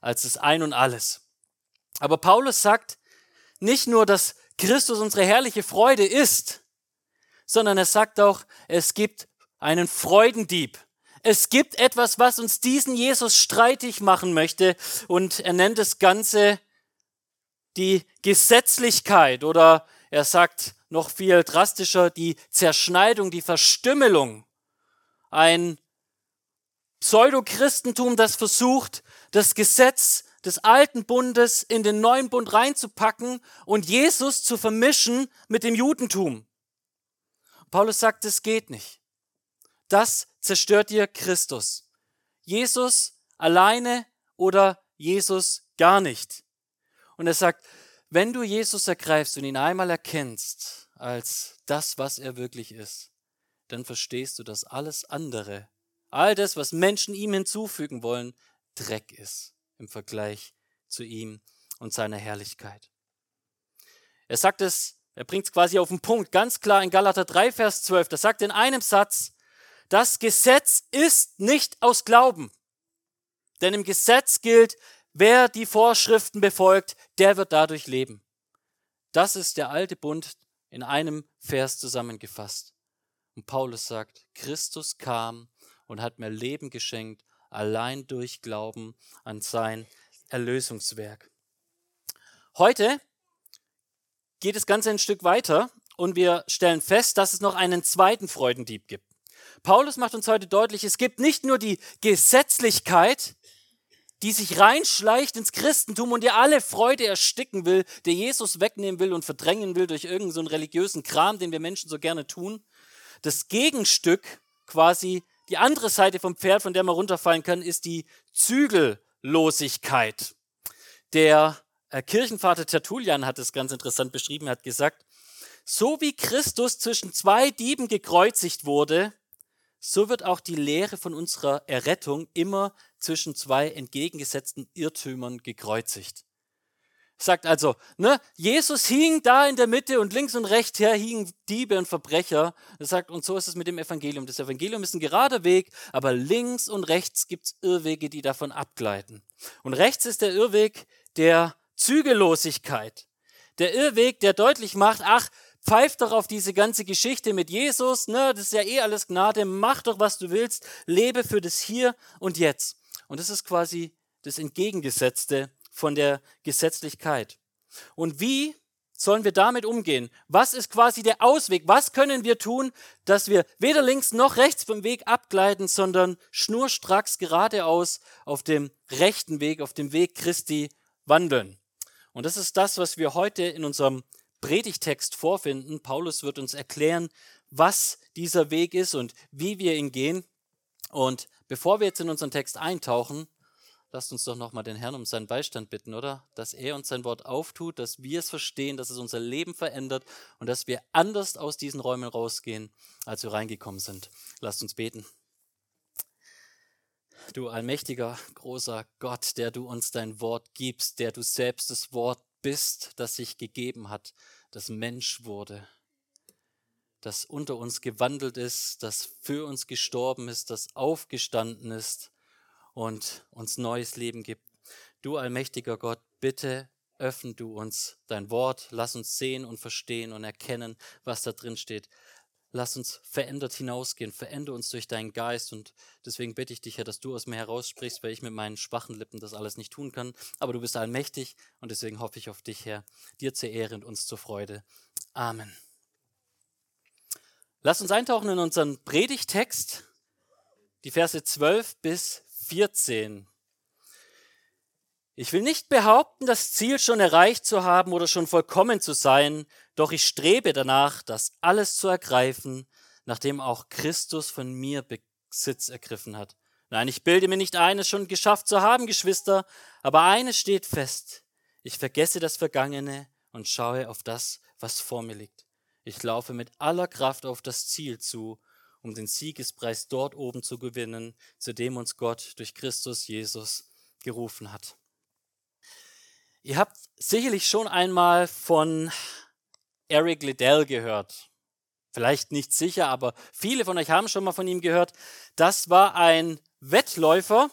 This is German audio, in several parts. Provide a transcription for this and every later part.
als das Ein und alles. Aber Paulus sagt nicht nur, dass Christus unsere herrliche Freude ist, sondern er sagt auch, es gibt einen Freudendieb. Es gibt etwas, was uns diesen Jesus streitig machen möchte und er nennt das Ganze die Gesetzlichkeit oder er sagt noch viel drastischer die Zerschneidung, die Verstümmelung. Ein Pseudochristentum, das versucht, das Gesetz des alten Bundes in den neuen Bund reinzupacken und Jesus zu vermischen mit dem Judentum. Paulus sagt, es geht nicht. Das zerstört dir Christus. Jesus alleine oder Jesus gar nicht. Und er sagt, wenn du Jesus ergreifst und ihn einmal erkennst als das, was er wirklich ist, dann verstehst du, dass alles andere, all das, was Menschen ihm hinzufügen wollen, Dreck ist im Vergleich zu ihm und seiner Herrlichkeit. Er sagt es, er bringt es quasi auf den Punkt, ganz klar in Galater 3, Vers 12. Da sagt in einem Satz, das Gesetz ist nicht aus Glauben. Denn im Gesetz gilt, wer die Vorschriften befolgt, der wird dadurch leben. Das ist der alte Bund in einem Vers zusammengefasst. Und Paulus sagt, Christus kam und hat mir Leben geschenkt allein durch Glauben an sein Erlösungswerk. Heute geht das Ganze ein Stück weiter und wir stellen fest, dass es noch einen zweiten Freudendieb gibt. Paulus macht uns heute deutlich, es gibt nicht nur die Gesetzlichkeit, die sich reinschleicht ins Christentum und dir alle Freude ersticken will, der Jesus wegnehmen will und verdrängen will durch irgendeinen so religiösen Kram, den wir Menschen so gerne tun. Das Gegenstück quasi die andere Seite vom Pferd, von der man runterfallen kann, ist die Zügellosigkeit. Der äh, Kirchenvater Tertullian hat es ganz interessant beschrieben, hat gesagt, so wie Christus zwischen zwei Dieben gekreuzigt wurde, so wird auch die Lehre von unserer Errettung immer zwischen zwei entgegengesetzten Irrtümern gekreuzigt. Sagt also, ne, Jesus hing da in der Mitte und links und rechts her hingen Diebe und Verbrecher. Er sagt, und so ist es mit dem Evangelium. Das Evangelium ist ein gerader Weg, aber links und rechts gibt's Irrwege, die davon abgleiten. Und rechts ist der Irrweg der Zügellosigkeit. Der Irrweg, der deutlich macht, ach, pfeift doch auf diese ganze Geschichte mit Jesus, ne, das ist ja eh alles Gnade, mach doch, was du willst, lebe für das Hier und Jetzt. Und das ist quasi das Entgegengesetzte von der Gesetzlichkeit. Und wie sollen wir damit umgehen? Was ist quasi der Ausweg? Was können wir tun, dass wir weder links noch rechts vom Weg abgleiten, sondern schnurstracks geradeaus auf dem rechten Weg, auf dem Weg Christi wandeln? Und das ist das, was wir heute in unserem Predigtext vorfinden. Paulus wird uns erklären, was dieser Weg ist und wie wir ihn gehen. Und bevor wir jetzt in unseren Text eintauchen, lasst uns doch nochmal den Herrn um seinen Beistand bitten, oder? Dass er uns sein Wort auftut, dass wir es verstehen, dass es unser Leben verändert und dass wir anders aus diesen Räumen rausgehen, als wir reingekommen sind. Lasst uns beten. Du allmächtiger, großer Gott, der du uns dein Wort gibst, der du selbst das Wort bist, das sich gegeben hat, das Mensch wurde, das unter uns gewandelt ist, das für uns gestorben ist, das aufgestanden ist und uns neues Leben gibt. Du allmächtiger Gott, bitte öffne du uns dein Wort, lass uns sehen und verstehen und erkennen, was da drin steht. Lass uns verändert hinausgehen, verändere uns durch deinen Geist und deswegen bitte ich dich, Herr, dass du aus mir heraussprichst, weil ich mit meinen schwachen Lippen das alles nicht tun kann. Aber du bist allmächtig und deswegen hoffe ich auf dich, Herr, dir zur Ehre und uns zur Freude. Amen. Lass uns eintauchen in unseren Predigtext, die Verse 12 bis 14. Ich will nicht behaupten, das Ziel schon erreicht zu haben oder schon vollkommen zu sein, doch ich strebe danach, das alles zu ergreifen, nachdem auch Christus von mir Besitz ergriffen hat. Nein, ich bilde mir nicht ein, es schon geschafft zu haben, Geschwister, aber eines steht fest. Ich vergesse das Vergangene und schaue auf das, was vor mir liegt. Ich laufe mit aller Kraft auf das Ziel zu, um den Siegespreis dort oben zu gewinnen, zu dem uns Gott durch Christus Jesus gerufen hat. Ihr habt sicherlich schon einmal von Eric Liddell gehört. Vielleicht nicht sicher, aber viele von euch haben schon mal von ihm gehört. Das war ein Wettläufer,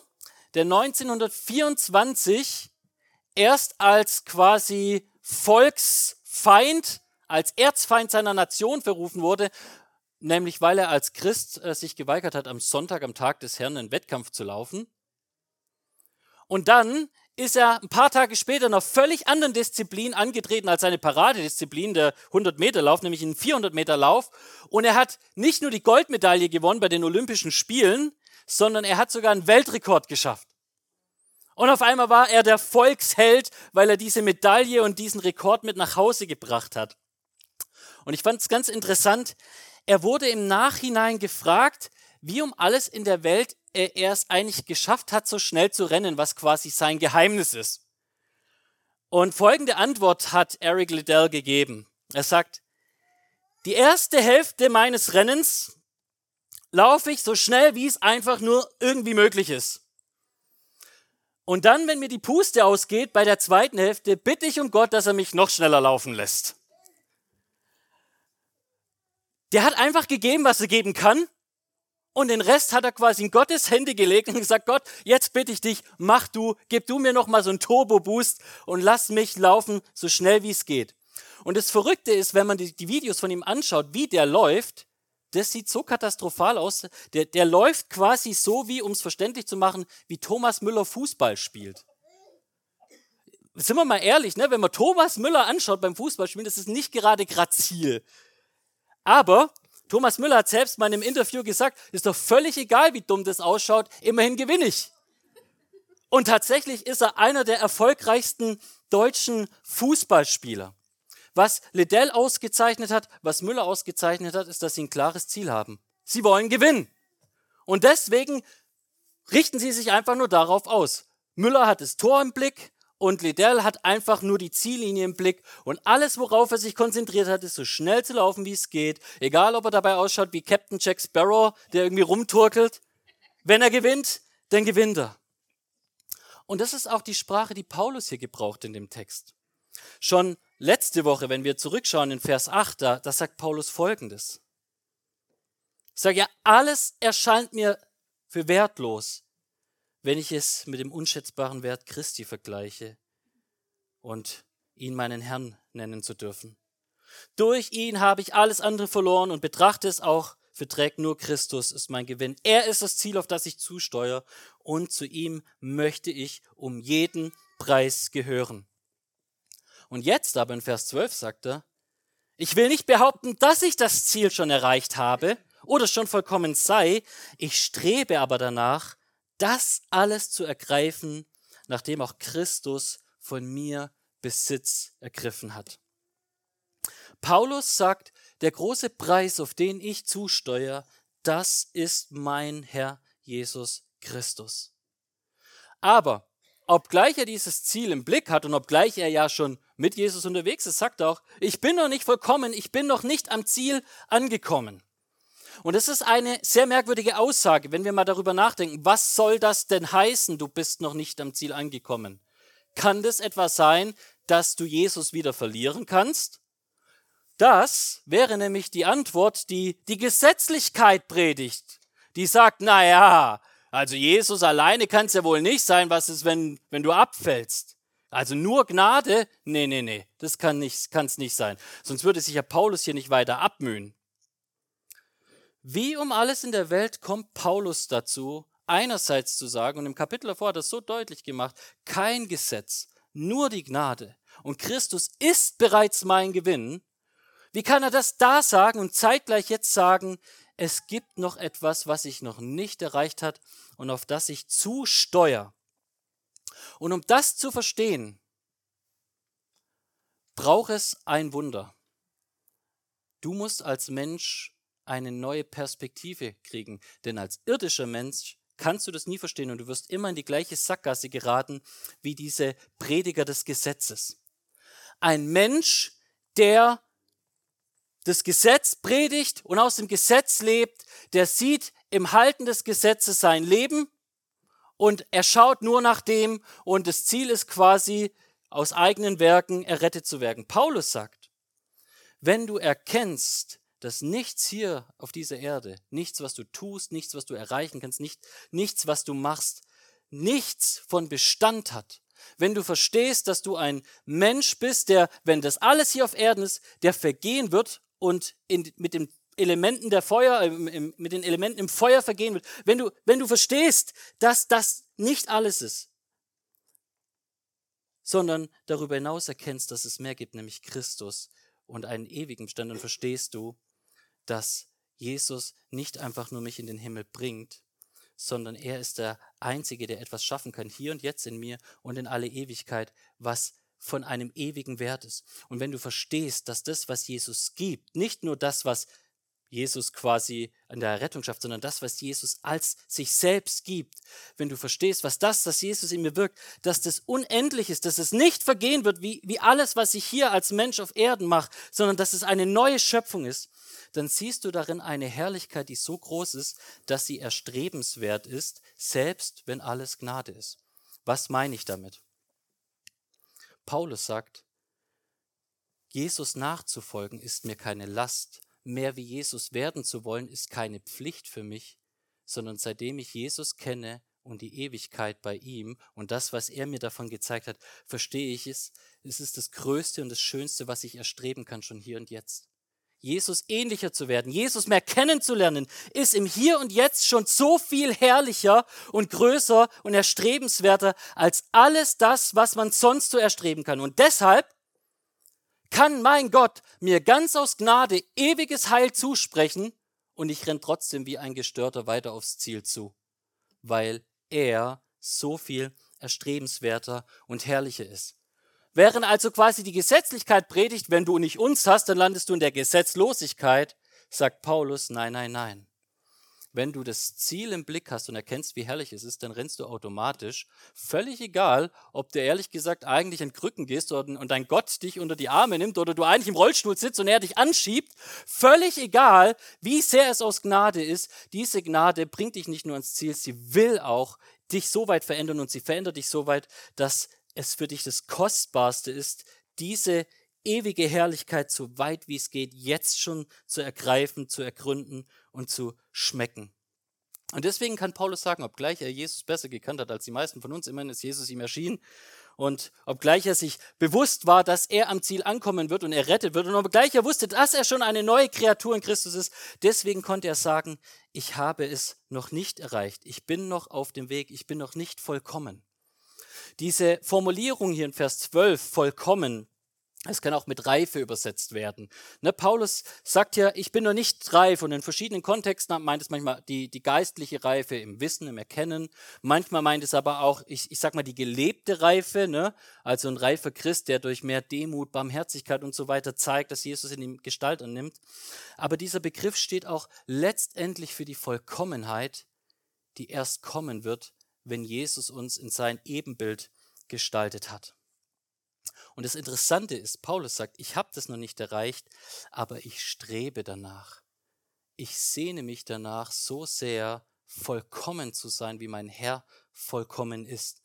der 1924 erst als quasi Volksfeind, als Erzfeind seiner Nation verrufen wurde, nämlich weil er als Christ äh, sich geweigert hat, am Sonntag, am Tag des Herrn, einen Wettkampf zu laufen. Und dann ist er ein paar Tage später in einer völlig anderen Disziplin angetreten als seine Paradedisziplin, der 100-Meter-Lauf, nämlich einen 400-Meter-Lauf. Und er hat nicht nur die Goldmedaille gewonnen bei den Olympischen Spielen, sondern er hat sogar einen Weltrekord geschafft. Und auf einmal war er der Volksheld, weil er diese Medaille und diesen Rekord mit nach Hause gebracht hat. Und ich fand es ganz interessant, er wurde im Nachhinein gefragt, wie um alles in der Welt er es eigentlich geschafft hat, so schnell zu rennen, was quasi sein Geheimnis ist. Und folgende Antwort hat Eric Liddell gegeben. Er sagt, die erste Hälfte meines Rennens laufe ich so schnell, wie es einfach nur irgendwie möglich ist. Und dann, wenn mir die Puste ausgeht, bei der zweiten Hälfte, bitte ich um Gott, dass er mich noch schneller laufen lässt. Der hat einfach gegeben, was er geben kann und den Rest hat er quasi in Gottes Hände gelegt und gesagt, Gott, jetzt bitte ich dich, mach du, gib du mir noch mal so einen Turbo-Boost und lass mich laufen so schnell wie es geht. Und das Verrückte ist, wenn man die, die, Videos von ihm anschaut, wie der läuft, das sieht so katastrophal aus. Der, der läuft quasi so, wie, um es verständlich zu machen, wie Thomas Müller Fußball spielt. Sind wir mal ehrlich, ne? wenn man Thomas Müller anschaut beim Fußballspielen, das ist nicht gerade grazil. Aber Thomas Müller hat selbst mal in einem Interview gesagt, ist doch völlig egal, wie dumm das ausschaut, immerhin gewinne ich. Und tatsächlich ist er einer der erfolgreichsten deutschen Fußballspieler. Was Liddell ausgezeichnet hat, was Müller ausgezeichnet hat, ist, dass sie ein klares Ziel haben. Sie wollen gewinnen. Und deswegen richten sie sich einfach nur darauf aus. Müller hat das Tor im Blick, und Liddell hat einfach nur die Ziellinie im Blick und alles, worauf er sich konzentriert hat, ist so schnell zu laufen, wie es geht. Egal, ob er dabei ausschaut wie Captain Jack Sparrow, der irgendwie rumturkelt. Wenn er gewinnt, dann gewinnt er. Und das ist auch die Sprache, die Paulus hier gebraucht in dem Text. Schon letzte Woche, wenn wir zurückschauen in Vers 8, da, da sagt Paulus folgendes. Ich sage ja, alles erscheint mir für wertlos, wenn ich es mit dem unschätzbaren Wert Christi vergleiche und ihn meinen Herrn nennen zu dürfen. Durch ihn habe ich alles andere verloren und betrachte es auch verträgt nur Christus ist mein Gewinn. Er ist das Ziel, auf das ich zusteuere und zu ihm möchte ich um jeden Preis gehören. Und jetzt aber in Vers 12 sagt er, ich will nicht behaupten, dass ich das Ziel schon erreicht habe oder schon vollkommen sei, ich strebe aber danach, das alles zu ergreifen, nachdem auch Christus von mir Besitz ergriffen hat. Paulus sagt, der große Preis, auf den ich zusteuere, das ist mein Herr Jesus Christus. Aber obgleich er dieses Ziel im Blick hat und obgleich er ja schon mit Jesus unterwegs ist, sagt er auch, ich bin noch nicht vollkommen, ich bin noch nicht am Ziel angekommen. Und es ist eine sehr merkwürdige Aussage, wenn wir mal darüber nachdenken. Was soll das denn heißen, du bist noch nicht am Ziel angekommen? Kann das etwas sein, dass du Jesus wieder verlieren kannst? Das wäre nämlich die Antwort, die die Gesetzlichkeit predigt. Die sagt, na ja, also Jesus alleine kann es ja wohl nicht sein, was ist, wenn, wenn du abfällst. Also nur Gnade? Nee, nee, nee, das kann es nicht sein. Sonst würde sich ja Paulus hier nicht weiter abmühen. Wie um alles in der Welt kommt Paulus dazu, einerseits zu sagen, und im Kapitel davor hat er es so deutlich gemacht, kein Gesetz, nur die Gnade. Und Christus ist bereits mein Gewinn. Wie kann er das da sagen und zeitgleich jetzt sagen, es gibt noch etwas, was ich noch nicht erreicht hat und auf das ich zusteuere. Und um das zu verstehen, braucht es ein Wunder. Du musst als Mensch eine neue Perspektive kriegen. Denn als irdischer Mensch kannst du das nie verstehen und du wirst immer in die gleiche Sackgasse geraten wie diese Prediger des Gesetzes. Ein Mensch, der das Gesetz predigt und aus dem Gesetz lebt, der sieht im Halten des Gesetzes sein Leben und er schaut nur nach dem und das Ziel ist quasi, aus eigenen Werken errettet zu werden. Paulus sagt, wenn du erkennst, dass nichts hier auf dieser Erde, nichts, was du tust, nichts, was du erreichen kannst, nicht, nichts, was du machst, nichts von Bestand hat, wenn du verstehst, dass du ein Mensch bist, der, wenn das alles hier auf Erden ist, der vergehen wird und in, mit den Elementen der Feuer, äh, mit den Elementen im Feuer vergehen wird, wenn du, wenn du verstehst, dass das nicht alles ist, sondern darüber hinaus erkennst, dass es mehr gibt, nämlich Christus und einen ewigen Bestand, dann verstehst du, dass Jesus nicht einfach nur mich in den Himmel bringt, sondern er ist der Einzige, der etwas schaffen kann, hier und jetzt in mir und in alle Ewigkeit, was von einem ewigen Wert ist. Und wenn du verstehst, dass das, was Jesus gibt, nicht nur das, was Jesus quasi an der Rettung schafft, sondern das, was Jesus als sich selbst gibt. Wenn du verstehst, was das, was Jesus in mir wirkt, dass das unendlich ist, dass es nicht vergehen wird, wie, wie alles, was ich hier als Mensch auf Erden mache, sondern dass es eine neue Schöpfung ist, dann siehst du darin eine Herrlichkeit, die so groß ist, dass sie erstrebenswert ist, selbst wenn alles Gnade ist. Was meine ich damit? Paulus sagt, Jesus nachzufolgen ist mir keine Last, mehr wie Jesus werden zu wollen, ist keine Pflicht für mich, sondern seitdem ich Jesus kenne und die Ewigkeit bei ihm und das, was er mir davon gezeigt hat, verstehe ich es, es ist das Größte und das Schönste, was ich erstreben kann, schon hier und jetzt. Jesus ähnlicher zu werden, Jesus mehr kennenzulernen, ist im Hier und Jetzt schon so viel herrlicher und größer und erstrebenswerter als alles das, was man sonst so erstreben kann. Und deshalb kann mein Gott mir ganz aus Gnade ewiges Heil zusprechen und ich renn trotzdem wie ein Gestörter weiter aufs Ziel zu, weil er so viel erstrebenswerter und herrlicher ist. Während also quasi die Gesetzlichkeit predigt, wenn du nicht uns hast, dann landest du in der Gesetzlosigkeit, sagt Paulus, nein, nein, nein. Wenn du das Ziel im Blick hast und erkennst, wie herrlich es ist, dann rennst du automatisch. Völlig egal, ob du ehrlich gesagt eigentlich in Krücken gehst und dein Gott dich unter die Arme nimmt oder du eigentlich im Rollstuhl sitzt und er dich anschiebt. Völlig egal, wie sehr es aus Gnade ist. Diese Gnade bringt dich nicht nur ans Ziel, sie will auch dich so weit verändern und sie verändert dich so weit, dass es für dich das Kostbarste ist, diese ewige Herrlichkeit so weit wie es geht, jetzt schon zu ergreifen, zu ergründen und zu schmecken. Und deswegen kann Paulus sagen, obgleich er Jesus besser gekannt hat als die meisten von uns, immerhin ist Jesus ihm erschienen. Und obgleich er sich bewusst war, dass er am Ziel ankommen wird und er rettet wird, und obgleich er wusste, dass er schon eine neue Kreatur in Christus ist, deswegen konnte er sagen, ich habe es noch nicht erreicht, ich bin noch auf dem Weg, ich bin noch nicht vollkommen. Diese Formulierung hier in Vers 12, vollkommen, es kann auch mit Reife übersetzt werden. Ne, Paulus sagt ja, ich bin noch nicht reif und in verschiedenen Kontexten meint es manchmal die, die geistliche Reife im Wissen, im Erkennen. Manchmal meint es aber auch, ich, ich sag mal, die gelebte Reife, ne? also ein reifer Christ, der durch mehr Demut, Barmherzigkeit und so weiter zeigt, dass Jesus in ihm Gestalt annimmt. Aber dieser Begriff steht auch letztendlich für die Vollkommenheit, die erst kommen wird, wenn Jesus uns in sein Ebenbild gestaltet hat. Und das Interessante ist, Paulus sagt, ich habe das noch nicht erreicht, aber ich strebe danach. Ich sehne mich danach so sehr, vollkommen zu sein, wie mein Herr vollkommen ist.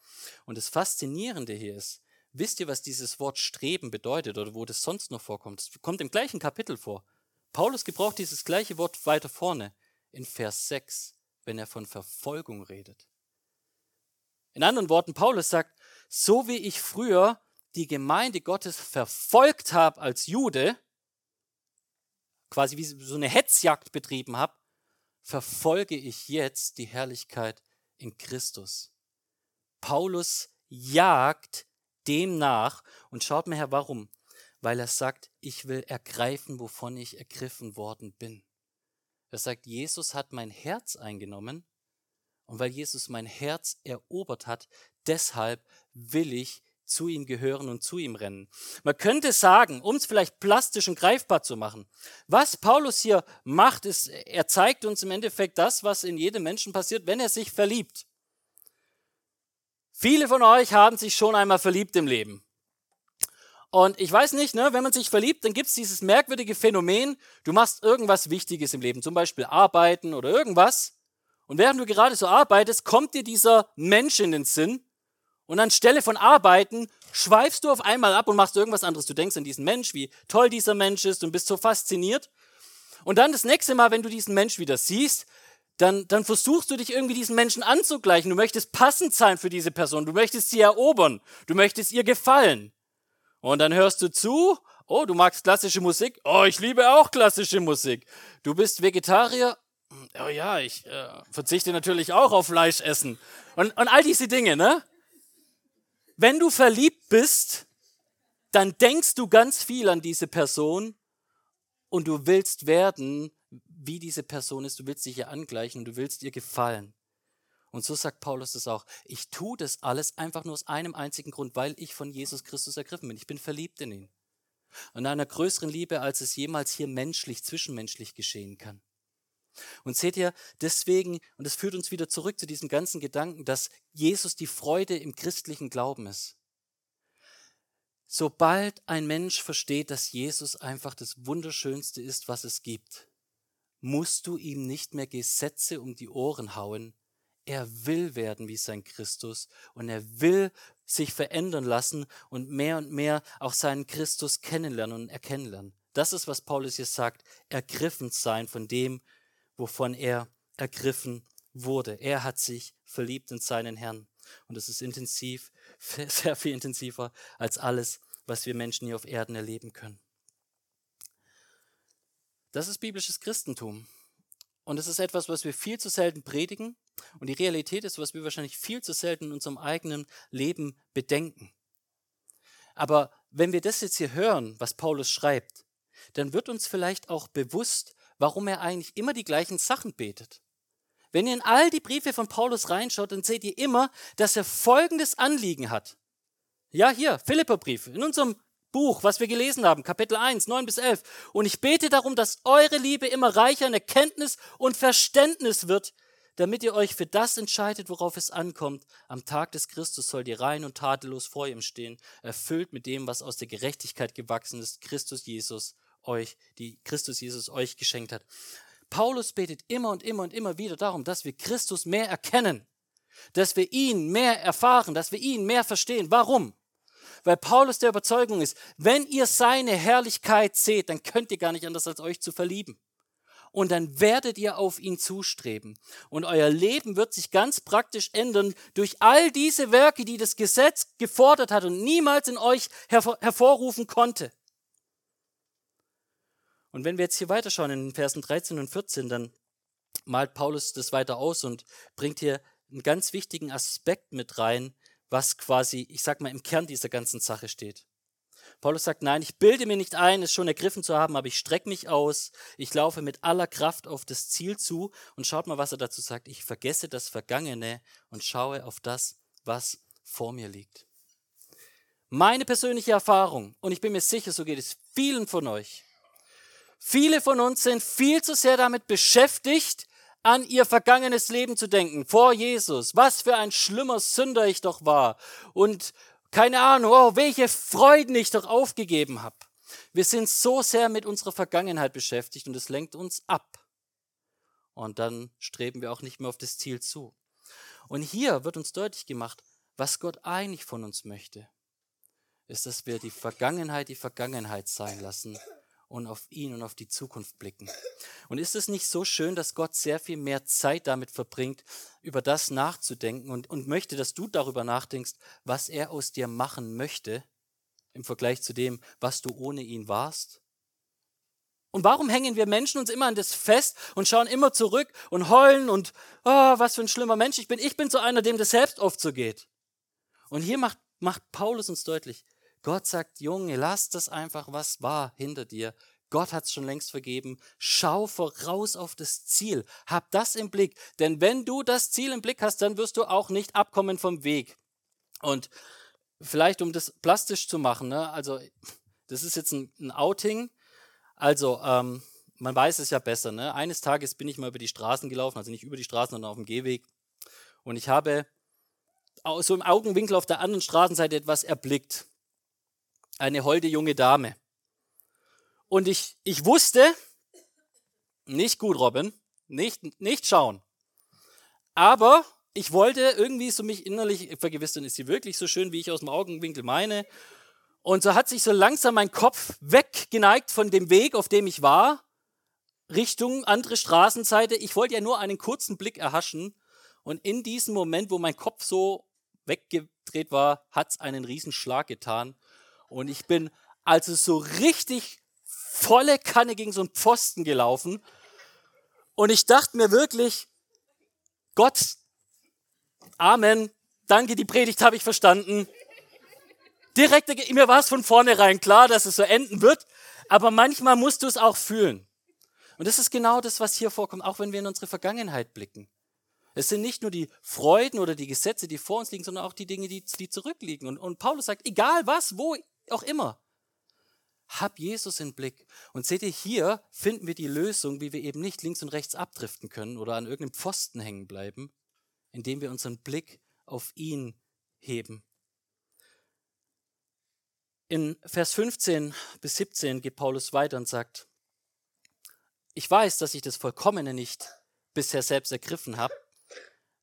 Und das Faszinierende hier ist, wisst ihr, was dieses Wort Streben bedeutet oder wo das sonst noch vorkommt? Es kommt im gleichen Kapitel vor. Paulus gebraucht dieses gleiche Wort weiter vorne in Vers 6, wenn er von Verfolgung redet. In anderen Worten, Paulus sagt, so wie ich früher die Gemeinde Gottes verfolgt habe als Jude, quasi wie so eine Hetzjagd betrieben habe, verfolge ich jetzt die Herrlichkeit in Christus. Paulus jagt dem nach und schaut mir her, warum? Weil er sagt, ich will ergreifen, wovon ich ergriffen worden bin. Er sagt, Jesus hat mein Herz eingenommen und weil Jesus mein Herz erobert hat, deshalb will ich zu ihm gehören und zu ihm rennen. Man könnte sagen, um es vielleicht plastisch und greifbar zu machen, was Paulus hier macht, ist, er zeigt uns im Endeffekt das, was in jedem Menschen passiert, wenn er sich verliebt. Viele von euch haben sich schon einmal verliebt im Leben. Und ich weiß nicht, ne, wenn man sich verliebt, dann gibt es dieses merkwürdige Phänomen, du machst irgendwas Wichtiges im Leben, zum Beispiel arbeiten oder irgendwas. Und während du gerade so arbeitest, kommt dir dieser Mensch in den Sinn und anstelle von Arbeiten schweifst du auf einmal ab und machst irgendwas anderes. Du denkst an diesen Mensch, wie toll dieser Mensch ist und bist so fasziniert. Und dann das nächste Mal, wenn du diesen Mensch wieder siehst, dann, dann versuchst du dich irgendwie diesen Menschen anzugleichen. Du möchtest passend sein für diese Person. Du möchtest sie erobern. Du möchtest ihr gefallen. Und dann hörst du zu. Oh, du magst klassische Musik? Oh, ich liebe auch klassische Musik. Du bist Vegetarier? Oh ja, ich äh, verzichte natürlich auch auf Fleischessen. Und, und all diese Dinge, ne? Wenn du verliebt bist, dann denkst du ganz viel an diese Person und du willst werden, wie diese Person ist. Du willst dich ihr angleichen und du willst ihr gefallen. Und so sagt Paulus das auch. Ich tue das alles einfach nur aus einem einzigen Grund, weil ich von Jesus Christus ergriffen bin. Ich bin verliebt in ihn. Und einer größeren Liebe, als es jemals hier menschlich, zwischenmenschlich geschehen kann. Und seht ihr, deswegen, und das führt uns wieder zurück zu diesem ganzen Gedanken, dass Jesus die Freude im christlichen Glauben ist. Sobald ein Mensch versteht, dass Jesus einfach das Wunderschönste ist, was es gibt, musst du ihm nicht mehr Gesetze um die Ohren hauen. Er will werden wie sein Christus und er will sich verändern lassen und mehr und mehr auch seinen Christus kennenlernen und erkennen lernen. Das ist, was Paulus hier sagt, ergriffen sein von dem, wovon er ergriffen wurde. Er hat sich verliebt in seinen Herrn. Und es ist intensiv, sehr viel intensiver als alles, was wir Menschen hier auf Erden erleben können. Das ist biblisches Christentum. Und es ist etwas, was wir viel zu selten predigen. Und die Realität ist, was wir wahrscheinlich viel zu selten in unserem eigenen Leben bedenken. Aber wenn wir das jetzt hier hören, was Paulus schreibt, dann wird uns vielleicht auch bewusst, warum er eigentlich immer die gleichen Sachen betet. Wenn ihr in all die Briefe von Paulus reinschaut, dann seht ihr immer, dass er folgendes Anliegen hat. Ja, hier, Philipperbrief, in unserem Buch, was wir gelesen haben, Kapitel 1, 9 bis 11. Und ich bete darum, dass eure Liebe immer reicher in Erkenntnis und Verständnis wird, damit ihr euch für das entscheidet, worauf es ankommt. Am Tag des Christus sollt ihr rein und tadellos vor ihm stehen, erfüllt mit dem, was aus der Gerechtigkeit gewachsen ist, Christus Jesus euch, die Christus Jesus euch geschenkt hat. Paulus betet immer und immer und immer wieder darum, dass wir Christus mehr erkennen, dass wir ihn mehr erfahren, dass wir ihn mehr verstehen. Warum? weil Paulus der Überzeugung ist, wenn ihr seine Herrlichkeit seht, dann könnt ihr gar nicht anders als euch zu verlieben. Und dann werdet ihr auf ihn zustreben. Und euer Leben wird sich ganz praktisch ändern durch all diese Werke, die das Gesetz gefordert hat und niemals in euch hervor hervorrufen konnte. Und wenn wir jetzt hier weiterschauen in den Versen 13 und 14, dann malt Paulus das weiter aus und bringt hier einen ganz wichtigen Aspekt mit rein, was quasi, ich sag mal, im Kern dieser ganzen Sache steht. Paulus sagt, nein, ich bilde mir nicht ein, es schon ergriffen zu haben, aber ich strecke mich aus, ich laufe mit aller Kraft auf das Ziel zu und schaut mal, was er dazu sagt. Ich vergesse das Vergangene und schaue auf das, was vor mir liegt. Meine persönliche Erfahrung, und ich bin mir sicher, so geht es vielen von euch. Viele von uns sind viel zu sehr damit beschäftigt, an ihr vergangenes Leben zu denken, vor Jesus. Was für ein schlimmer Sünder ich doch war. Und keine Ahnung, oh, welche Freuden ich doch aufgegeben habe. Wir sind so sehr mit unserer Vergangenheit beschäftigt und es lenkt uns ab. Und dann streben wir auch nicht mehr auf das Ziel zu. Und hier wird uns deutlich gemacht, was Gott eigentlich von uns möchte, ist, dass wir die Vergangenheit die Vergangenheit sein lassen und auf ihn und auf die Zukunft blicken. Und ist es nicht so schön, dass Gott sehr viel mehr Zeit damit verbringt, über das nachzudenken und, und möchte, dass du darüber nachdenkst, was er aus dir machen möchte im Vergleich zu dem, was du ohne ihn warst? Und warum hängen wir Menschen uns immer an das fest und schauen immer zurück und heulen und, oh, was für ein schlimmer Mensch ich bin. Ich bin so einer, dem das selbst oft so geht. Und hier macht, macht Paulus uns deutlich, Gott sagt, Junge, lass das einfach, was war hinter dir. Gott hat es schon längst vergeben. Schau voraus auf das Ziel. Hab das im Blick. Denn wenn du das Ziel im Blick hast, dann wirst du auch nicht abkommen vom Weg. Und vielleicht, um das plastisch zu machen, ne, also das ist jetzt ein, ein Outing. Also, ähm, man weiß es ja besser. Ne? Eines Tages bin ich mal über die Straßen gelaufen, also nicht über die Straßen, sondern auf dem Gehweg. Und ich habe so im Augenwinkel auf der anderen Straßenseite etwas erblickt eine holde junge Dame. Und ich, ich wusste, nicht gut, Robin, nicht, nicht schauen. Aber ich wollte irgendwie so mich innerlich vergewissern, ist sie wirklich so schön, wie ich aus dem Augenwinkel meine? Und so hat sich so langsam mein Kopf weggeneigt von dem Weg, auf dem ich war, Richtung andere Straßenseite. Ich wollte ja nur einen kurzen Blick erhaschen. Und in diesem Moment, wo mein Kopf so weggedreht war, hat es einen Riesenschlag getan. Und ich bin also so richtig volle Kanne gegen so einen Pfosten gelaufen. Und ich dachte mir wirklich, Gott, Amen, danke, die Predigt habe ich verstanden. Direkt, mir war es von vornherein klar, dass es so enden wird, aber manchmal musst du es auch fühlen. Und das ist genau das, was hier vorkommt, auch wenn wir in unsere Vergangenheit blicken. Es sind nicht nur die Freuden oder die Gesetze, die vor uns liegen, sondern auch die Dinge, die, die zurückliegen. Und, und Paulus sagt, egal was, wo auch immer, hab Jesus im Blick. Und seht ihr, hier finden wir die Lösung, wie wir eben nicht links und rechts abdriften können oder an irgendeinem Pfosten hängen bleiben, indem wir unseren Blick auf ihn heben. In Vers 15 bis 17 geht Paulus weiter und sagt, ich weiß, dass ich das Vollkommene nicht bisher selbst ergriffen habe,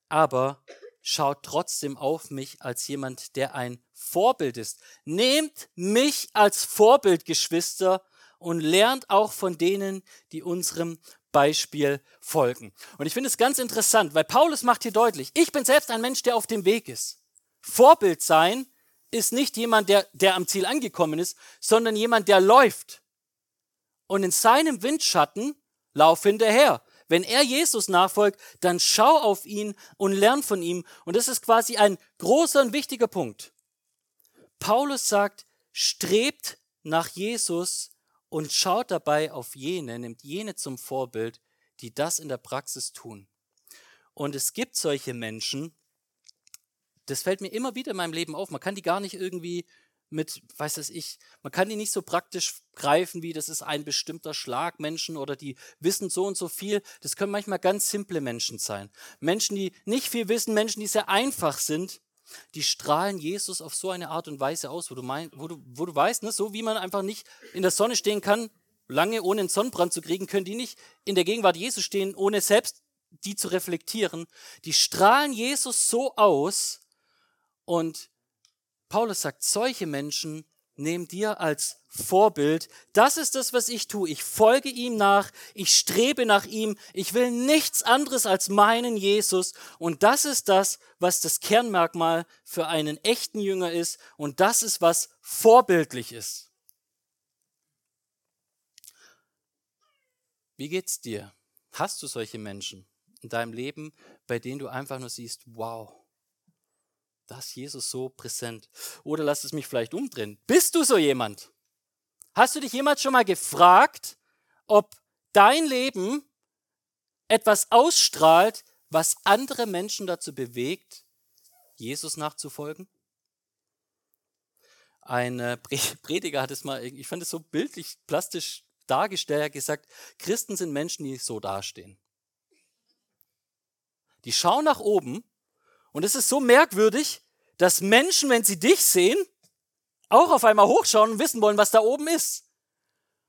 aber schaut trotzdem auf mich als jemand, der ein Vorbild ist. Nehmt mich als Vorbild, Geschwister, und lernt auch von denen, die unserem Beispiel folgen. Und ich finde es ganz interessant, weil Paulus macht hier deutlich, ich bin selbst ein Mensch, der auf dem Weg ist. Vorbild sein ist nicht jemand, der, der am Ziel angekommen ist, sondern jemand, der läuft. Und in seinem Windschatten lauf hinterher. Wenn er Jesus nachfolgt, dann schau auf ihn und lern von ihm. Und das ist quasi ein großer und wichtiger Punkt. Paulus sagt, strebt nach Jesus und schaut dabei auf jene, nimmt jene zum Vorbild, die das in der Praxis tun. Und es gibt solche Menschen, das fällt mir immer wieder in meinem Leben auf. Man kann die gar nicht irgendwie mit, weiß das ich, man kann die nicht so praktisch greifen, wie das ist ein bestimmter Schlag Menschen oder die wissen so und so viel. Das können manchmal ganz simple Menschen sein. Menschen, die nicht viel wissen, Menschen, die sehr einfach sind, die strahlen Jesus auf so eine Art und Weise aus, wo du, mein, wo du, wo du weißt, ne, so wie man einfach nicht in der Sonne stehen kann, lange ohne einen Sonnenbrand zu kriegen, können die nicht in der Gegenwart Jesus stehen, ohne selbst die zu reflektieren. Die strahlen Jesus so aus und Paulus sagt, solche Menschen nehmen dir als Vorbild. Das ist das, was ich tue. Ich folge ihm nach, ich strebe nach ihm, ich will nichts anderes als meinen Jesus. Und das ist das, was das Kernmerkmal für einen echten Jünger ist. Und das ist, was vorbildlich ist. Wie geht's dir? Hast du solche Menschen in deinem Leben, bei denen du einfach nur siehst, wow, da ist Jesus so präsent. Oder lass es mich vielleicht umdrehen. Bist du so jemand? Hast du dich jemals schon mal gefragt, ob dein Leben etwas ausstrahlt, was andere Menschen dazu bewegt, Jesus nachzufolgen? Ein Prediger hat es mal, ich fand es so bildlich, plastisch dargestellt, hat gesagt, Christen sind Menschen, die so dastehen. Die schauen nach oben und es ist so merkwürdig, dass Menschen, wenn sie dich sehen, auch auf einmal hochschauen und wissen wollen, was da oben ist.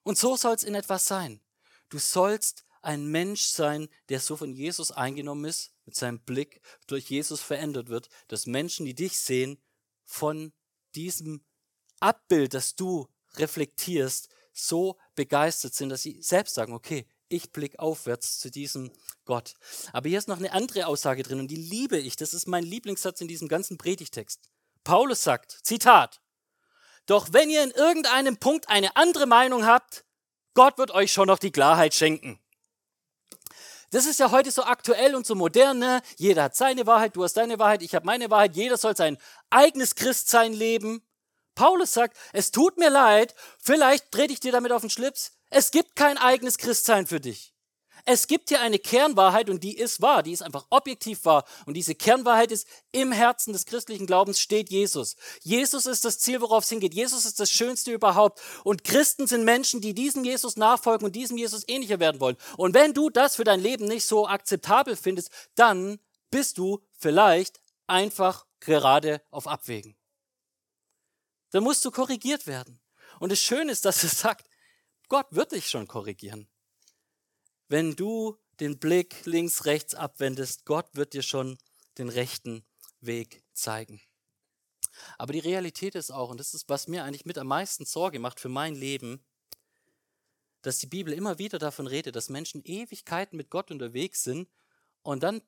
Und so soll es in etwas sein. Du sollst ein Mensch sein, der so von Jesus eingenommen ist, mit seinem Blick durch Jesus verändert wird, dass Menschen, die dich sehen, von diesem Abbild, das du reflektierst, so begeistert sind, dass sie selbst sagen, okay, ich blick aufwärts zu diesem Gott. Aber hier ist noch eine andere Aussage drin und die liebe ich. Das ist mein Lieblingssatz in diesem ganzen Predigtext. Paulus sagt, Zitat, doch wenn ihr in irgendeinem Punkt eine andere Meinung habt, Gott wird euch schon noch die Klarheit schenken. Das ist ja heute so aktuell und so modern. Ne? Jeder hat seine Wahrheit, du hast deine Wahrheit, ich habe meine Wahrheit. Jeder soll sein eigenes Christsein leben. Paulus sagt, es tut mir leid, vielleicht trete ich dir damit auf den Schlips. Es gibt kein eigenes Christsein für dich. Es gibt hier eine Kernwahrheit und die ist wahr, die ist einfach objektiv wahr. Und diese Kernwahrheit ist, im Herzen des christlichen Glaubens steht Jesus. Jesus ist das Ziel, worauf es hingeht. Jesus ist das Schönste überhaupt. Und Christen sind Menschen, die diesem Jesus nachfolgen und diesem Jesus ähnlicher werden wollen. Und wenn du das für dein Leben nicht so akzeptabel findest, dann bist du vielleicht einfach gerade auf Abwägen. Dann musst du korrigiert werden. Und das Schöne ist, dass es sagt, Gott wird dich schon korrigieren. Wenn du den Blick links, rechts abwendest, Gott wird dir schon den rechten Weg zeigen. Aber die Realität ist auch, und das ist, was mir eigentlich mit am meisten Sorge macht für mein Leben, dass die Bibel immer wieder davon redet, dass Menschen Ewigkeiten mit Gott unterwegs sind und dann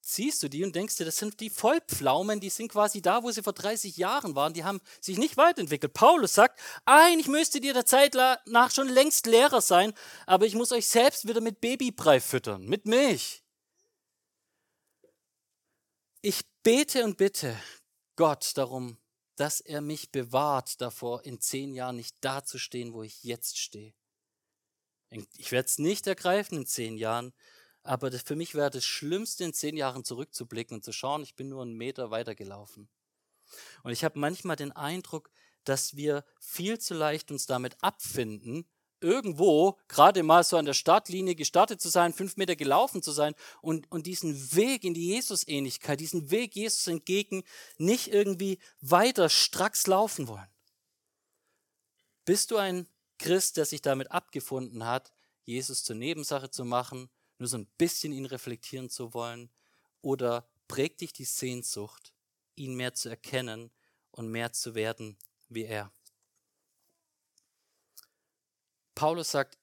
siehst du die und denkst dir, das sind die Vollpflaumen, die sind quasi da, wo sie vor 30 Jahren waren, die haben sich nicht weiterentwickelt. Paulus sagt, eigentlich müsste dir der Zeit nach schon längst Lehrer sein, aber ich muss euch selbst wieder mit Babybrei füttern, mit Milch. Ich bete und bitte Gott darum, dass er mich bewahrt davor, in zehn Jahren nicht dazustehen, wo ich jetzt stehe. Ich werde es nicht ergreifen in zehn Jahren, aber das, für mich wäre das Schlimmste, in zehn Jahren zurückzublicken und zu schauen, ich bin nur einen Meter weitergelaufen. Und ich habe manchmal den Eindruck, dass wir viel zu leicht uns damit abfinden, irgendwo gerade mal so an der Startlinie gestartet zu sein, fünf Meter gelaufen zu sein und, und diesen Weg in die Jesus-Ähnlichkeit, diesen Weg Jesus entgegen nicht irgendwie weiter stracks laufen wollen. Bist du ein Christ, der sich damit abgefunden hat, Jesus zur Nebensache zu machen, nur so ein bisschen ihn reflektieren zu wollen? Oder prägt dich die Sehnsucht, ihn mehr zu erkennen und mehr zu werden wie er? Paulus sagt,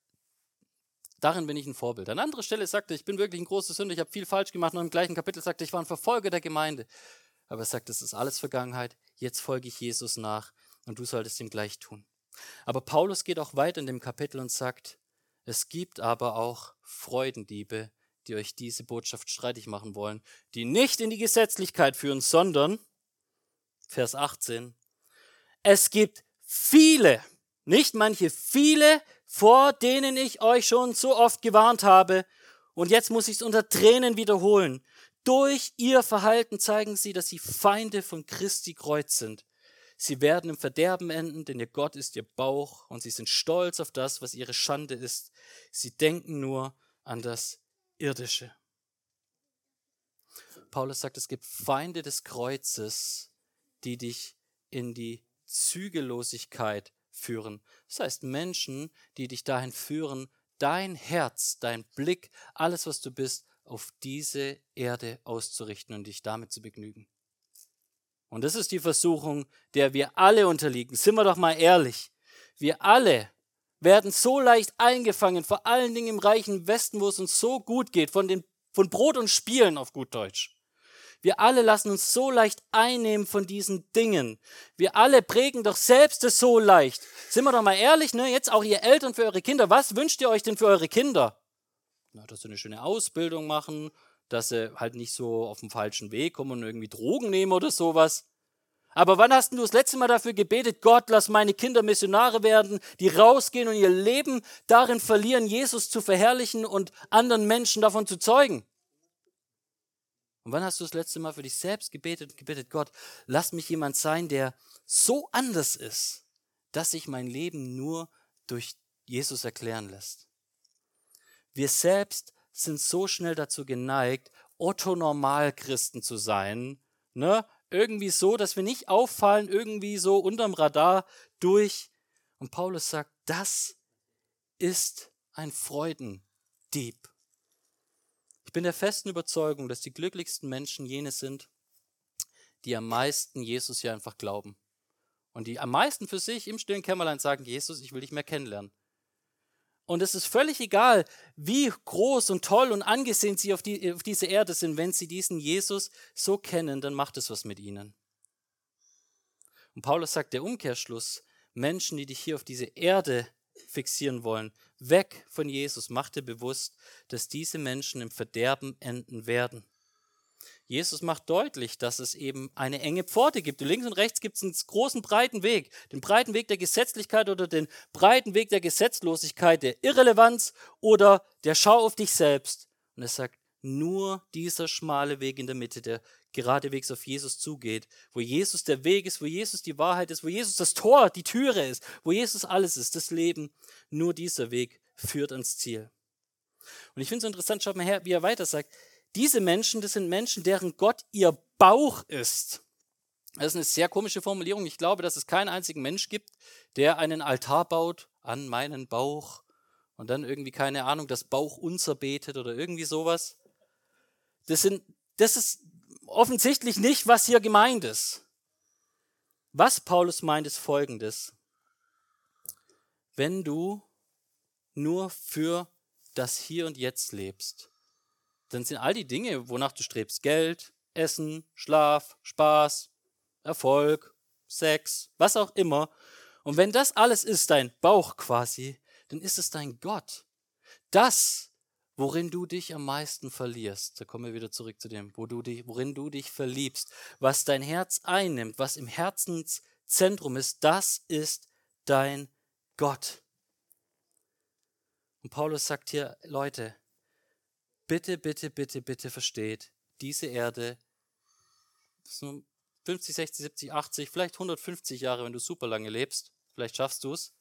darin bin ich ein Vorbild. An anderer Stelle sagt er, ich bin wirklich ein großer Sünder, ich habe viel falsch gemacht. Und im gleichen Kapitel sagt er, ich war ein Verfolger der Gemeinde. Aber er sagt, das ist alles Vergangenheit. Jetzt folge ich Jesus nach und du solltest ihm gleich tun. Aber Paulus geht auch weiter in dem Kapitel und sagt, es gibt aber auch Freudendiebe, die euch diese Botschaft streitig machen wollen, die nicht in die Gesetzlichkeit führen, sondern, Vers 18, es gibt viele, nicht manche, viele, vor denen ich euch schon so oft gewarnt habe. Und jetzt muss ich es unter Tränen wiederholen. Durch ihr Verhalten zeigen sie, dass sie Feinde von Christi Kreuz sind. Sie werden im Verderben enden, denn ihr Gott ist ihr Bauch und sie sind stolz auf das, was ihre Schande ist. Sie denken nur an das Irdische. Paulus sagt, es gibt Feinde des Kreuzes, die dich in die Zügellosigkeit führen. Das heißt Menschen, die dich dahin führen, dein Herz, dein Blick, alles, was du bist, auf diese Erde auszurichten und dich damit zu begnügen. Und das ist die Versuchung, der wir alle unterliegen. Sind wir doch mal ehrlich. Wir alle werden so leicht eingefangen, vor allen Dingen im reichen Westen, wo es uns so gut geht, von, den, von Brot und Spielen auf gut Deutsch. Wir alle lassen uns so leicht einnehmen von diesen Dingen. Wir alle prägen doch selbst es so leicht. Sind wir doch mal ehrlich, ne? Jetzt auch ihr Eltern für eure Kinder. Was wünscht ihr euch denn für eure Kinder? Na, dass sie eine schöne Ausbildung machen, dass sie halt nicht so auf dem falschen Weg kommen und irgendwie Drogen nehmen oder sowas. Aber wann hast du das letzte Mal dafür gebetet, Gott, lass meine Kinder Missionare werden, die rausgehen und ihr Leben darin verlieren, Jesus zu verherrlichen und anderen Menschen davon zu zeugen? Und wann hast du das letzte Mal für dich selbst gebetet und gebetet, Gott, lass mich jemand sein, der so anders ist, dass sich mein Leben nur durch Jesus erklären lässt? Wir selbst sind so schnell dazu geneigt, Otto-Normal-Christen zu sein, ne? Irgendwie so, dass wir nicht auffallen, irgendwie so unterm Radar durch. Und Paulus sagt, das ist ein Freudendieb. Ich bin der festen Überzeugung, dass die glücklichsten Menschen jene sind, die am meisten Jesus ja einfach glauben. Und die am meisten für sich im stillen Kämmerlein sagen, Jesus, ich will dich mehr kennenlernen. Und es ist völlig egal, wie groß und toll und angesehen sie auf, die, auf diese Erde sind. Wenn sie diesen Jesus so kennen, dann macht es was mit ihnen. Und Paulus sagt, der Umkehrschluss, Menschen, die dich hier auf diese Erde fixieren wollen, weg von Jesus, mach dir bewusst, dass diese Menschen im Verderben enden werden. Jesus macht deutlich, dass es eben eine enge Pforte gibt. Links und rechts gibt es einen großen breiten Weg. Den breiten Weg der Gesetzlichkeit oder den breiten Weg der Gesetzlosigkeit, der Irrelevanz oder der Schau auf dich selbst. Und er sagt, nur dieser schmale Weg in der Mitte, der geradewegs auf Jesus zugeht, wo Jesus der Weg ist, wo Jesus die Wahrheit ist, wo Jesus das Tor, die Türe ist, wo Jesus alles ist, das Leben, nur dieser Weg führt ans Ziel. Und ich finde es interessant, schaut mal her, wie er weiter sagt, diese Menschen, das sind Menschen, deren Gott ihr Bauch ist. Das ist eine sehr komische Formulierung. Ich glaube, dass es keinen einzigen Mensch gibt, der einen Altar baut an meinen Bauch und dann irgendwie, keine Ahnung, das Bauch unser betet oder irgendwie sowas. Das, sind, das ist offensichtlich nicht, was hier gemeint ist. Was Paulus meint, ist folgendes. Wenn du nur für das Hier und Jetzt lebst, dann sind all die Dinge, wonach du strebst, Geld, Essen, Schlaf, Spaß, Erfolg, Sex, was auch immer, und wenn das alles ist, dein Bauch quasi, dann ist es dein Gott. Das, worin du dich am meisten verlierst, da kommen wir wieder zurück zu dem, wo du dich, worin du dich verliebst, was dein Herz einnimmt, was im Herzenszentrum ist, das ist dein Gott. Und Paulus sagt hier, Leute, bitte, bitte, bitte, bitte versteht, diese Erde, 50, 60, 70, 80, vielleicht 150 Jahre, wenn du super lange lebst, vielleicht schaffst du es,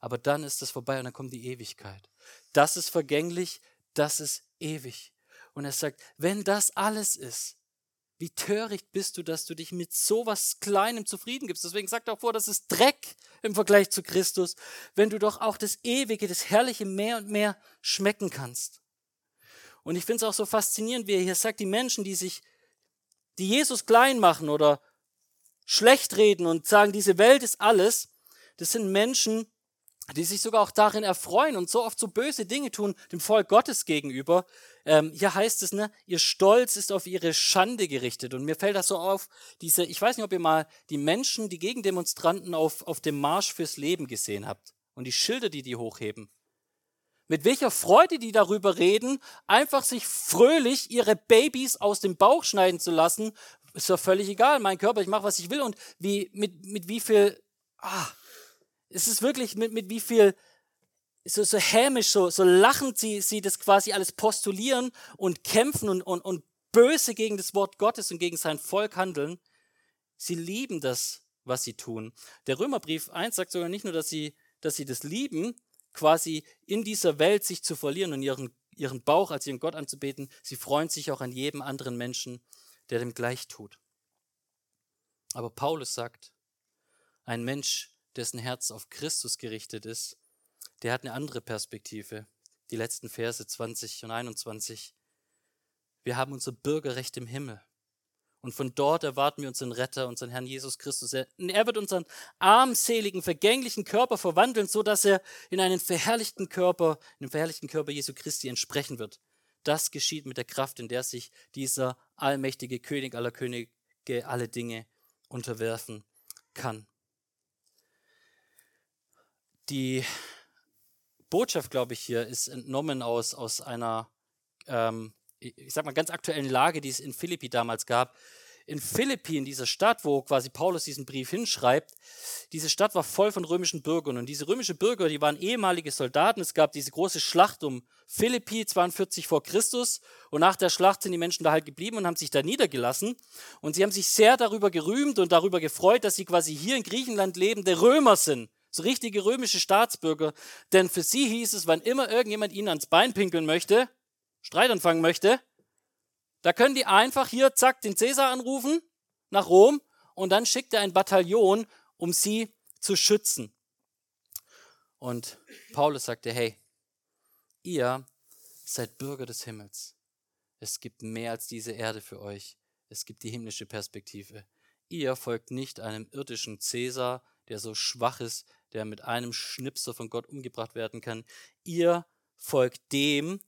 aber dann ist es vorbei und dann kommt die Ewigkeit. Das ist vergänglich, das ist ewig. Und er sagt, wenn das alles ist, wie töricht bist du, dass du dich mit so was Kleinem zufrieden gibst. Deswegen sagt er auch vor, das ist Dreck im Vergleich zu Christus, wenn du doch auch das Ewige, das Herrliche mehr und mehr schmecken kannst. Und ich finde es auch so faszinierend, wie er hier sagt, die Menschen, die sich, die Jesus klein machen oder schlecht reden und sagen, diese Welt ist alles, das sind Menschen, die sich sogar auch darin erfreuen und so oft so böse Dinge tun dem Volk Gottes gegenüber. Ähm, hier heißt es, ne, ihr Stolz ist auf ihre Schande gerichtet. Und mir fällt das so auf, diese, ich weiß nicht, ob ihr mal die Menschen, die Gegendemonstranten auf, auf dem Marsch fürs Leben gesehen habt und die Schilder, die die hochheben. Mit welcher Freude die darüber reden, einfach sich fröhlich ihre Babys aus dem Bauch schneiden zu lassen, ist doch völlig egal. Mein Körper, ich mache, was ich will und wie, mit, mit wie viel, ah, es ist wirklich mit, mit wie viel so, so hämisch, so, so lachend sie, sie das quasi alles postulieren und kämpfen und, und, und böse gegen das Wort Gottes und gegen sein Volk handeln. Sie lieben das, was sie tun. Der Römerbrief 1 sagt sogar nicht nur, dass sie, dass sie das lieben, quasi in dieser Welt sich zu verlieren und ihren, ihren Bauch als ihren Gott anzubeten, sie freuen sich auch an jedem anderen Menschen, der dem gleich tut. Aber Paulus sagt, ein Mensch, dessen Herz auf Christus gerichtet ist, der hat eine andere Perspektive. Die letzten Verse 20 und 21. Wir haben unser Bürgerrecht im Himmel. Und von dort erwarten wir unseren Retter, unseren Herrn Jesus Christus. Er, wird unseren armseligen, vergänglichen Körper verwandeln, so dass er in einen verherrlichten Körper, in den verherrlichten Körper Jesu Christi entsprechen wird. Das geschieht mit der Kraft, in der sich dieser allmächtige König aller Könige alle Dinge unterwerfen kann. Die Botschaft, glaube ich, hier ist entnommen aus, aus einer, ähm, ich sag mal, ganz aktuellen Lage, die es in Philippi damals gab. In Philippi, in dieser Stadt, wo quasi Paulus diesen Brief hinschreibt, diese Stadt war voll von römischen Bürgern. Und diese römischen Bürger, die waren ehemalige Soldaten. Es gab diese große Schlacht um Philippi 42 vor Christus. Und nach der Schlacht sind die Menschen da halt geblieben und haben sich da niedergelassen. Und sie haben sich sehr darüber gerühmt und darüber gefreut, dass sie quasi hier in Griechenland lebende Römer sind so richtige römische Staatsbürger. Denn für sie hieß es, wann immer irgendjemand ihnen ans Bein pinkeln möchte, Streit anfangen möchte, da können die einfach hier, zack, den Cäsar anrufen nach Rom und dann schickt er ein Bataillon, um sie zu schützen. Und Paulus sagte, hey, ihr seid Bürger des Himmels. Es gibt mehr als diese Erde für euch. Es gibt die himmlische Perspektive. Ihr folgt nicht einem irdischen Cäsar, der so schwach ist, der mit einem Schnipser von Gott umgebracht werden kann. Ihr folgt dem,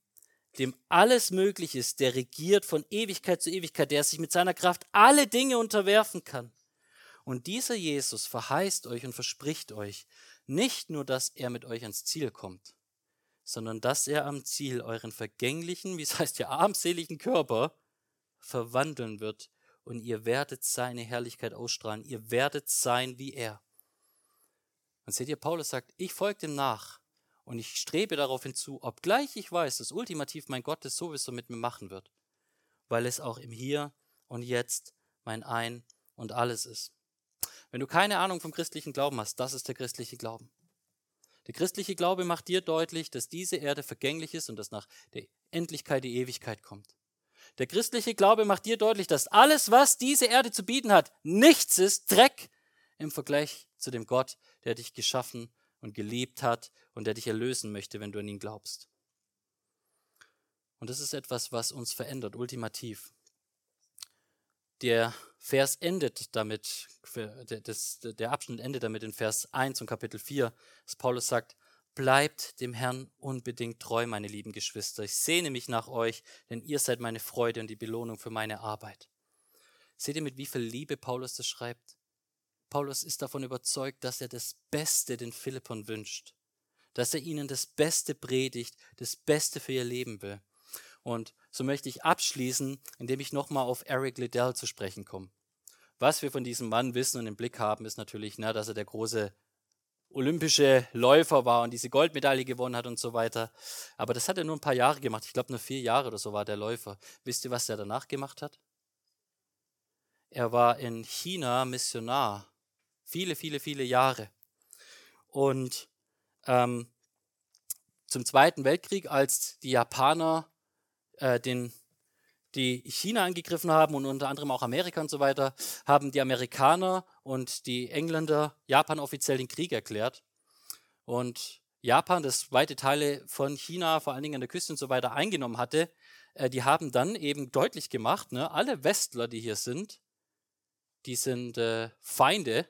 dem alles möglich ist, der regiert von Ewigkeit zu Ewigkeit, der sich mit seiner Kraft alle Dinge unterwerfen kann. Und dieser Jesus verheißt euch und verspricht euch nicht nur, dass er mit euch ans Ziel kommt, sondern dass er am Ziel euren vergänglichen, wie es heißt ja, armseligen Körper verwandeln wird und ihr werdet seine Herrlichkeit ausstrahlen, ihr werdet sein wie er. Und seht ihr, Paulus sagt, ich folge dem nach und ich strebe darauf hinzu, obgleich ich weiß, dass ultimativ mein Gott es sowieso mit mir machen wird, weil es auch im Hier und Jetzt mein Ein und alles ist. Wenn du keine Ahnung vom christlichen Glauben hast, das ist der christliche Glauben. Der christliche Glaube macht dir deutlich, dass diese Erde vergänglich ist und dass nach der Endlichkeit die Ewigkeit kommt. Der christliche Glaube macht dir deutlich, dass alles, was diese Erde zu bieten hat, nichts ist, Dreck im Vergleich zu dem Gott, der dich geschaffen und geliebt hat und der dich erlösen möchte, wenn du an ihn glaubst. Und das ist etwas, was uns verändert, ultimativ. Der Vers endet damit, der Abschnitt endet damit in Vers 1 und Kapitel 4, dass Paulus sagt, Bleibt dem Herrn unbedingt treu, meine lieben Geschwister. Ich sehne mich nach euch, denn ihr seid meine Freude und die Belohnung für meine Arbeit. Seht ihr, mit wie viel Liebe Paulus das schreibt? Paulus ist davon überzeugt, dass er das Beste den Philippern wünscht, dass er ihnen das Beste predigt, das Beste für ihr Leben will. Und so möchte ich abschließen, indem ich nochmal auf Eric Liddell zu sprechen komme. Was wir von diesem Mann wissen und im Blick haben, ist natürlich, ne, dass er der große olympische Läufer war und diese Goldmedaille gewonnen hat und so weiter. Aber das hat er nur ein paar Jahre gemacht. Ich glaube, nur vier Jahre oder so war der Läufer. Wisst ihr, was er danach gemacht hat? Er war in China Missionar. Viele, viele, viele Jahre. Und ähm, zum Zweiten Weltkrieg, als die Japaner äh, den die China angegriffen haben und unter anderem auch Amerika und so weiter, haben die Amerikaner und die Engländer Japan offiziell den Krieg erklärt. Und Japan, das weite Teile von China, vor allen Dingen an der Küste und so weiter, eingenommen hatte, äh, die haben dann eben deutlich gemacht, ne, alle Westler, die hier sind, die sind äh, Feinde,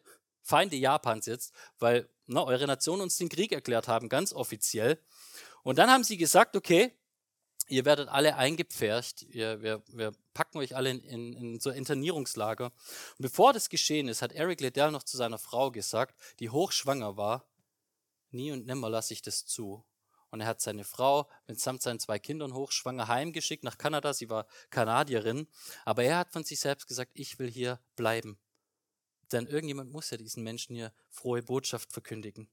Feinde Japans jetzt, weil ne, eure Nation uns den Krieg erklärt haben, ganz offiziell. Und dann haben sie gesagt, okay, ihr werdet alle eingepfercht, ihr, wir, wir packen euch alle in, in, in so Internierungslager. Und bevor das geschehen ist, hat Eric Liddell noch zu seiner Frau gesagt, die hochschwanger war, nie und nimmer lasse ich das zu. Und er hat seine Frau mitsamt seinen zwei Kindern hochschwanger heimgeschickt nach Kanada. Sie war Kanadierin. Aber er hat von sich selbst gesagt, ich will hier bleiben. Denn irgendjemand muss ja diesen Menschen hier frohe Botschaft verkündigen.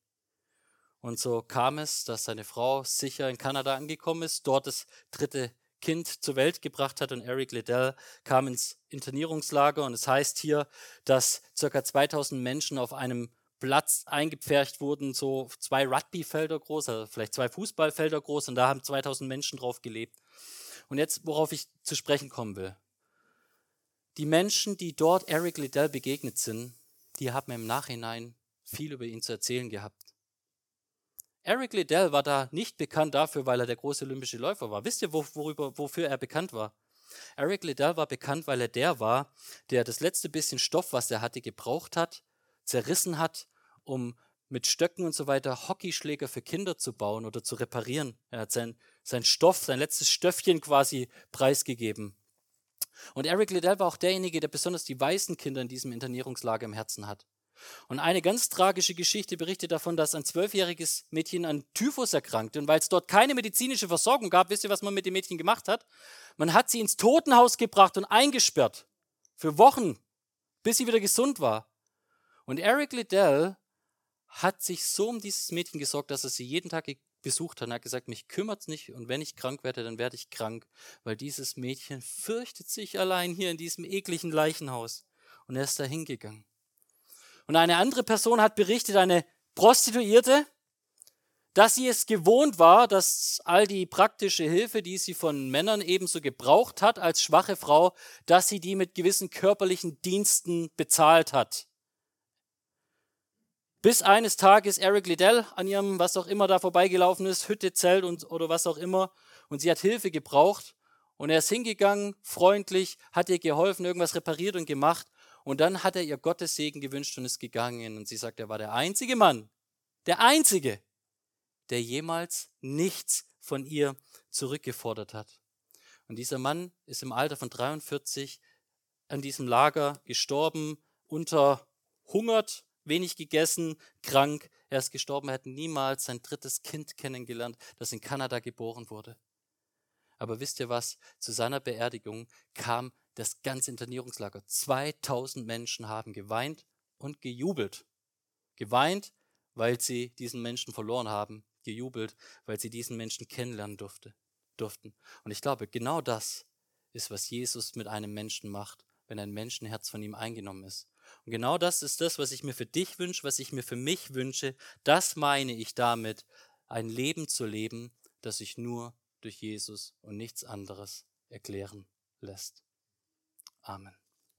Und so kam es, dass seine Frau sicher in Kanada angekommen ist, dort das dritte Kind zur Welt gebracht hat und Eric Liddell kam ins Internierungslager und es heißt hier, dass ca. 2000 Menschen auf einem Platz eingepfercht wurden, so zwei Rugbyfelder groß, also vielleicht zwei Fußballfelder groß und da haben 2000 Menschen drauf gelebt. Und jetzt, worauf ich zu sprechen kommen will. Die Menschen, die dort Eric Liddell begegnet sind, die haben im Nachhinein viel über ihn zu erzählen gehabt. Eric Liddell war da nicht bekannt dafür, weil er der große olympische Läufer war. Wisst ihr, worüber, wofür er bekannt war? Eric Liddell war bekannt, weil er der war, der das letzte bisschen Stoff, was er hatte, gebraucht hat, zerrissen hat, um mit Stöcken und so weiter Hockeyschläger für Kinder zu bauen oder zu reparieren. Er hat sein, sein Stoff, sein letztes Stöffchen quasi preisgegeben. Und Eric Liddell war auch derjenige, der besonders die weißen Kinder in diesem Internierungslager im Herzen hat. Und eine ganz tragische Geschichte berichtet davon, dass ein zwölfjähriges Mädchen an Typhus erkrankte. Und weil es dort keine medizinische Versorgung gab, wisst ihr, was man mit dem Mädchen gemacht hat? Man hat sie ins Totenhaus gebracht und eingesperrt. Für Wochen, bis sie wieder gesund war. Und Eric Liddell hat sich so um dieses Mädchen gesorgt, dass er sie jeden Tag besucht hat und hat gesagt, mich kümmert's nicht und wenn ich krank werde, dann werde ich krank, weil dieses Mädchen fürchtet sich allein hier in diesem ekligen Leichenhaus. Und er ist da hingegangen. Und eine andere Person hat berichtet, eine Prostituierte, dass sie es gewohnt war, dass all die praktische Hilfe, die sie von Männern ebenso gebraucht hat als schwache Frau, dass sie die mit gewissen körperlichen Diensten bezahlt hat. Bis eines Tages Eric Liddell an ihrem, was auch immer da vorbeigelaufen ist, Hütte, Zelt und, oder was auch immer, und sie hat Hilfe gebraucht. Und er ist hingegangen, freundlich, hat ihr geholfen, irgendwas repariert und gemacht. Und dann hat er ihr Gottes Segen gewünscht und ist gegangen. Und sie sagt, er war der einzige Mann, der einzige, der jemals nichts von ihr zurückgefordert hat. Und dieser Mann ist im Alter von 43 an diesem Lager gestorben, unterhungert, wenig gegessen, krank. Er ist gestorben, er hat niemals sein drittes Kind kennengelernt, das in Kanada geboren wurde. Aber wisst ihr was? Zu seiner Beerdigung kam das ganze Internierungslager. 2000 Menschen haben geweint und gejubelt. Geweint, weil sie diesen Menschen verloren haben. Gejubelt, weil sie diesen Menschen kennenlernen durfte, durften. Und ich glaube, genau das ist, was Jesus mit einem Menschen macht, wenn ein Menschenherz von ihm eingenommen ist. Und genau das ist das, was ich mir für dich wünsche, was ich mir für mich wünsche. Das meine ich damit, ein Leben zu leben, das sich nur durch Jesus und nichts anderes erklären lässt. Amen.